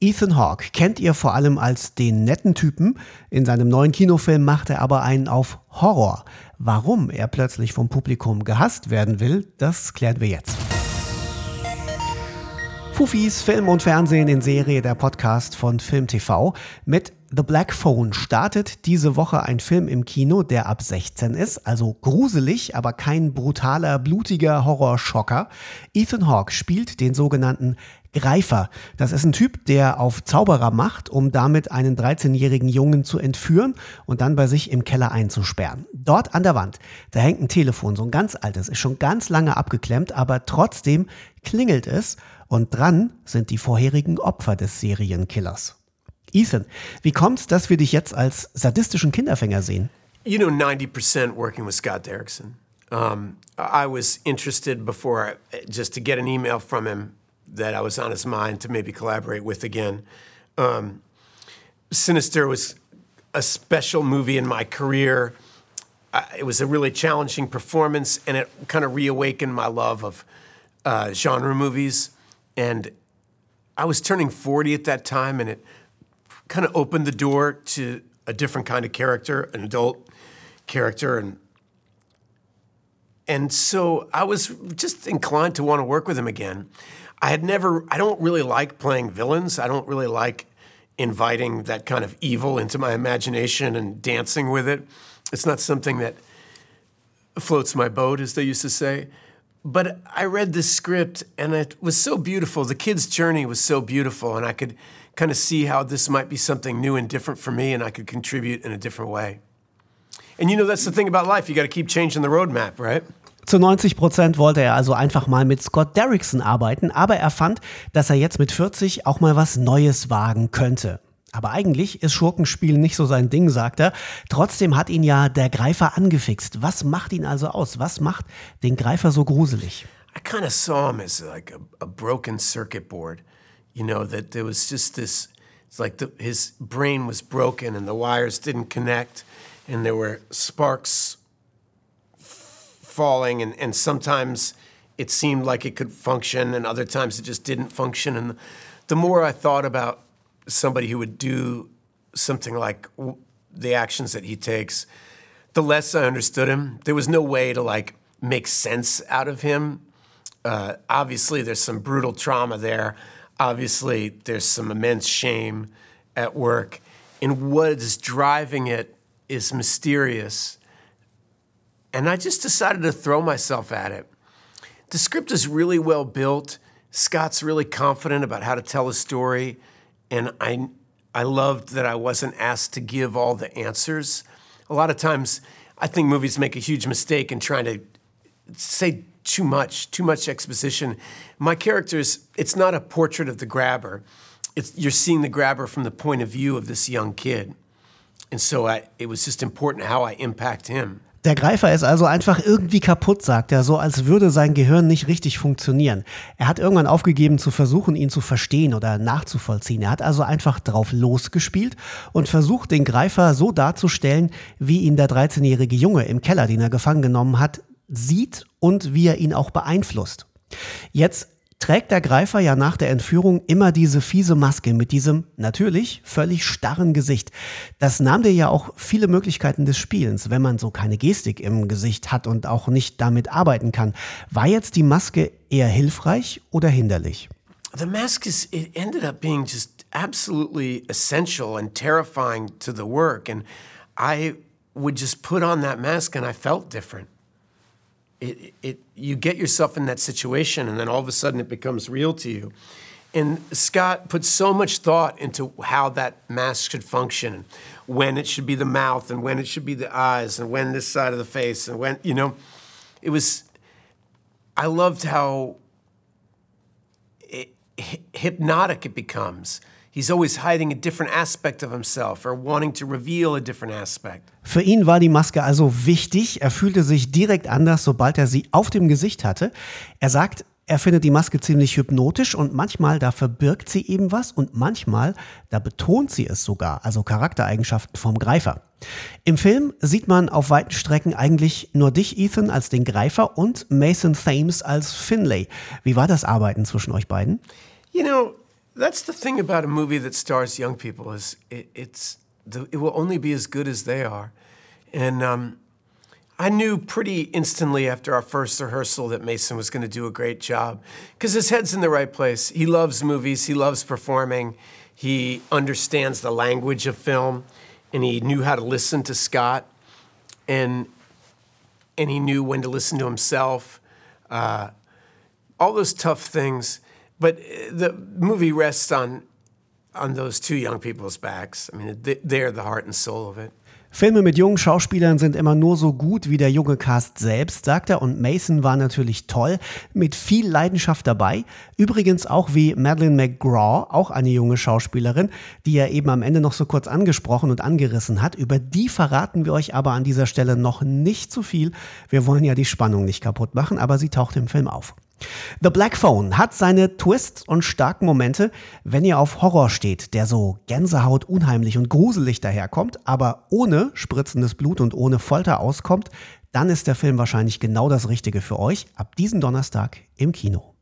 Ethan Hawke kennt ihr vor allem als den netten Typen. In seinem neuen Kinofilm macht er aber einen auf Horror. Warum er plötzlich vom Publikum gehasst werden will, das klären wir jetzt. Fufis Film und Fernsehen in Serie, der Podcast von Film TV. Mit The Black Phone startet diese Woche ein Film im Kino, der ab 16 ist, also gruselig, aber kein brutaler, blutiger Horrorschocker. Ethan Hawke spielt den sogenannten Greifer. Das ist ein Typ, der auf Zauberer macht, um damit einen 13-jährigen Jungen zu entführen und dann bei sich im Keller einzusperren. Dort an der Wand, da hängt ein Telefon, so ein ganz altes, ist schon ganz lange abgeklemmt, aber trotzdem klingelt es und dran sind die vorherigen Opfer des Serienkillers. Ethan, wie kommt's, dass wir dich jetzt als sadistischen Kinderfänger sehen? You know, 90% working with Scott Derrickson. Um, I was interested before, just to get an email from him that I was on his mind to maybe collaborate with again. Um, Sinister was a special movie in my career. It was a really challenging performance, and it kind of reawakened my love of uh, genre movies. And I was turning 40 at that time, and it kind of opened the door to a different kind of character, an adult character, and and so I was just inclined to want to work with him again. I had never, I don't really like playing villains. I don't really like inviting that kind of evil into my imagination and dancing with it. It's not something that floats my boat, as they used to say. But I read this script and it was so beautiful. The kid's journey was so beautiful, and I could kind of see how this might be something new and different for me, and I could contribute in a different way. And you know, that's the thing about life. You got to keep changing the roadmap, right? Zu 90 Prozent wollte er also einfach mal mit Scott Derrickson arbeiten, aber er fand, dass er jetzt mit 40 auch mal was Neues wagen könnte. Aber eigentlich ist Schurkenspiel nicht so sein Ding, sagt er. Trotzdem hat ihn ja der Greifer angefixt. Was macht ihn also aus? Was macht den Greifer so gruselig? I kind of saw him as like a, a, broken circuit board. You know, that there was just this, it's like the, his brain was broken and the wires didn't connect and there were sparks falling, and, and sometimes it seemed like it could function, and other times it just didn't function. And the more I thought about somebody who would do something like the actions that he takes, the less I understood him. There was no way to like make sense out of him. Uh, obviously, there's some brutal trauma there. Obviously, there's some immense shame at work. And what is driving it is mysterious and I just decided to throw myself at it. The script is really well built. Scott's really confident about how to tell a story. And I, I loved that I wasn't asked to give all the answers. A lot of times, I think movies make a huge mistake in trying to say too much, too much exposition. My characters, it's not a portrait of the grabber. It's, you're seeing the grabber from the point of view of this young kid. And so I, it was just important how I impact him. Der Greifer ist also einfach irgendwie kaputt, sagt er, so als würde sein Gehirn nicht richtig funktionieren. Er hat irgendwann aufgegeben zu versuchen, ihn zu verstehen oder nachzuvollziehen. Er hat also einfach drauf losgespielt und versucht, den Greifer so darzustellen, wie ihn der 13-jährige Junge im Keller, den er gefangen genommen hat, sieht und wie er ihn auch beeinflusst. Jetzt trägt der Greifer ja nach der Entführung immer diese fiese Maske mit diesem natürlich völlig starren Gesicht. Das nahm dir ja auch viele Möglichkeiten des Spielens, wenn man so keine Gestik im Gesicht hat und auch nicht damit arbeiten kann. War jetzt die Maske eher hilfreich oder hinderlich? The mask is it ended up being just absolutely essential and terrifying to the work and I would just put on that mask and I felt different. It, it you get yourself in that situation and then all of a sudden it becomes real to you. And scott put so much thought into how that mask should function when it should be the mouth and when it should be the eyes and when this side of the face and when you know it was i loved how eh, it, hypnotic it becomes He's always hiding a different aspect of himself or wanting to reveal a different aspect. Für ihn war die Maske also wichtig. Er fühlte sich direkt anders, sobald er sie auf dem Gesicht hatte. Er sagt, er findet die Maske ziemlich hypnotisch und manchmal da verbirgt sie eben was und manchmal da betont sie es sogar, also Charaktereigenschaften vom Greifer. Im Film sieht man auf weiten Strecken eigentlich nur dich, Ethan, als den Greifer und Mason Thames als Finlay. Wie war das Arbeiten zwischen euch beiden? You know, That's the thing about a movie that stars young people is it, it's the, it will only be as good as they are, and um, I knew pretty instantly after our first rehearsal that Mason was going to do a great job because his head's in the right place. He loves movies, he loves performing, he understands the language of film, and he knew how to listen to Scott, and and he knew when to listen to himself. Uh, all those tough things, but the movie rests on on those two young people's backs. I mean, they're the heart and soul of it. Filme mit jungen Schauspielern sind immer nur so gut wie der junge Cast selbst, sagt er. Und Mason war natürlich toll, mit viel Leidenschaft dabei. Übrigens auch wie Madeleine McGraw, auch eine junge Schauspielerin, die er eben am Ende noch so kurz angesprochen und angerissen hat. Über die verraten wir euch aber an dieser Stelle noch nicht zu viel. Wir wollen ja die Spannung nicht kaputt machen, aber sie taucht im Film auf. The Black Phone hat seine Twists und starken Momente, wenn ihr auf Horror steht, der so Gänsehaut unheimlich und gruselig daherkommt, aber ohne spritzendes Blut und ohne Folter auskommt, dann ist der Film wahrscheinlich genau das Richtige für euch ab diesem Donnerstag im Kino.